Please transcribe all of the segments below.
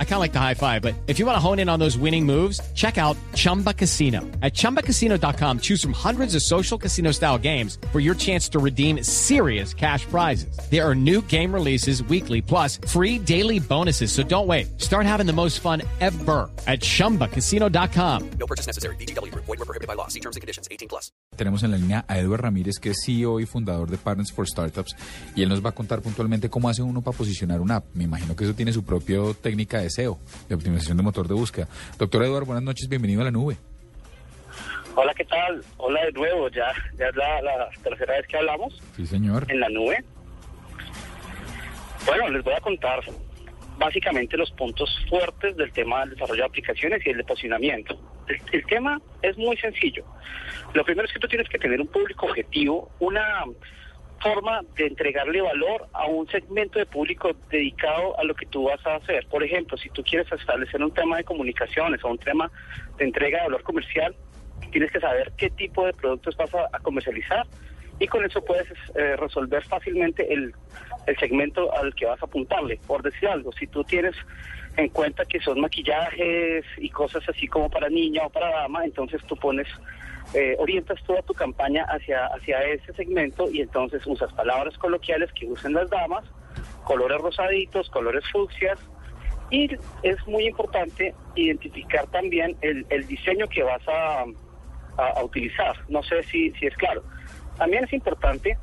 I kind of like the high five, but if you want to hone in on those winning moves, check out Chumba Casino. At ChumbaCasino.com, choose from hundreds of social casino style games for your chance to redeem serious cash prizes. There are new game releases weekly, plus free daily bonuses. So don't wait. Start having the most fun ever at ChumbaCasino.com. No purchase necessary. BGW. Void were prohibited by law. See terms and conditions. 18 plus. Tenemos en la línea a Eduard Ramírez, que es CEO y fundador de Partners for Startups, y él nos va a contar puntualmente cómo hace uno para posicionar una app. Me imagino que eso tiene su propia técnica de SEO, de optimización de motor de búsqueda. Doctor Eduard, buenas noches, bienvenido a la nube. Hola, ¿qué tal? Hola de nuevo, ya, ya es la, la tercera vez que hablamos Sí, señor. en la nube. Bueno, les voy a contar básicamente los puntos fuertes del tema del desarrollo de aplicaciones y el de posicionamiento. El, el tema es muy sencillo. Lo primero es que tú tienes que tener un público objetivo, una forma de entregarle valor a un segmento de público dedicado a lo que tú vas a hacer. Por ejemplo, si tú quieres establecer un tema de comunicaciones o un tema de entrega de valor comercial, tienes que saber qué tipo de productos vas a, comercializar y con eso puedes eh, resolver fácilmente el, el segmento al que vas a apuntarle. Por decir algo, si tú tienes en cuenta que son maquillajes y cosas así como para niña o para dama, entonces tú pones, eh, orientas toda tu campaña hacia, hacia ese segmento y entonces usas palabras coloquiales que usen las damas, colores rosaditos, colores fucsias, y es muy importante identificar también el, diseño que vas a, a, a utilizar. No sé si, si es claro. También es importante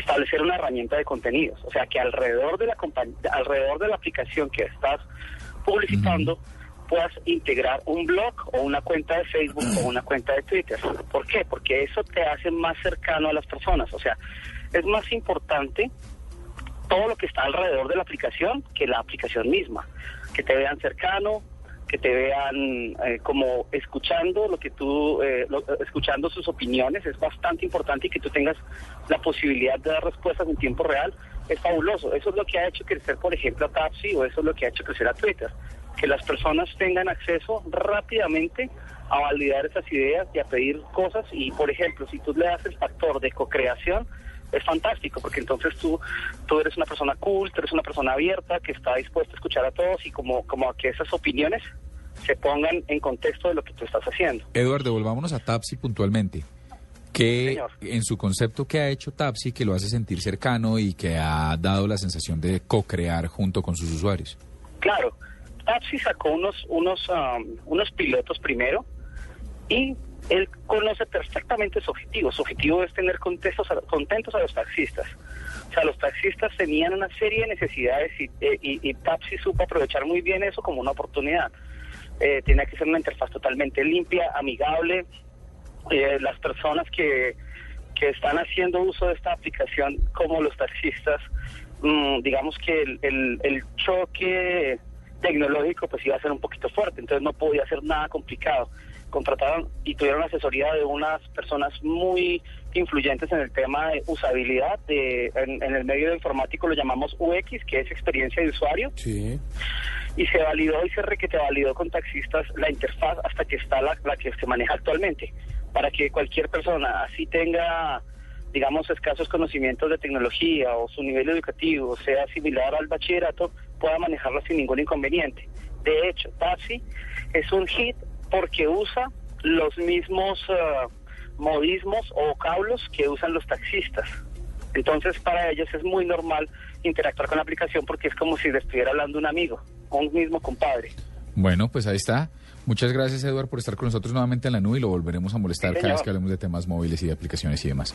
establecer una herramienta de contenidos, o sea que alrededor de la compañ- alrededor de la aplicación que estás publicitando puedas integrar un blog o una cuenta de Facebook o una cuenta de Twitter. ¿Por qué? Porque eso te hace más cercano a las personas, o sea, es más importante todo lo que está alrededor de la aplicación que la aplicación misma, que te vean cercano, que te vean eh, como escuchando lo que tú, eh, lo- escuchando sus opiniones, es bastante importante y que tú tengas la posibilidad de dar respuestas en tiempo real, es fabuloso. Eso es lo que ha hecho crecer, por ejemplo, a Tapsi o eso es lo que ha hecho crecer a Twitter, que las personas tengan acceso rápidamente a validar esas ideas y a pedir cosas y, por ejemplo, si tú le das el factor de co-creación, es fantástico, porque entonces tú, tú eres una persona cool, tú eres una persona abierta, que está dispuesta a escuchar a todos y como, como a que esas opiniones se pongan en contexto de lo que tú estás haciendo. Eduard, devolvámonos a Tapsi puntualmente. ¿Qué, Señor. en su concepto, qué ha hecho Tapsi que lo hace sentir cercano y que ha dado la sensación de co-crear junto con sus usuarios? Claro, Tapsi sacó unos, unos, um, unos pilotos primero y él conoce perfectamente su objetivo. Su objetivo es tener contentos a, contentos a los taxistas. O sea, los taxistas tenían una serie de necesidades y, eh, supo aprovechar muy bien eso como una oportunidad. Eh, tenía que ser una interfaz totalmente limpia, amigable. Eh, las personas que, que están haciendo uso de esta aplicación como los taxistas, mm, digamos que el, el, el choque tecnológico pues iba a ser un poquito fuerte, entonces no podía ser nada complicado. Contrataron y tuvieron asesoría de unas personas muy influyentes en el tema de usabilidad, de, en, en el medio informático lo llamamos UX, que es experiencia de usuario, Sí. y se validó y se requete validó con taxistas la interfaz hasta que está la, la que se maneja actualmente, para que cualquier persona, así tenga, digamos, escasos conocimientos de tecnología o su nivel educativo sea similar al bachillerato, pueda manejarlo sin ningún inconveniente. De hecho, Taxi es un hit porque usa los mismos eh, modismos o vocablos que usan los taxistas. Entonces, para ellos es muy normal interactuar con la aplicación porque es como si le estuviera hablando un amigo, un mismo compadre. Bueno, pues ahí está. Muchas gracias, Eduard, por estar con nosotros nuevamente en la nube y lo volveremos a molestar Sí, cada vez que hablemos de temas móviles y de aplicaciones y demás.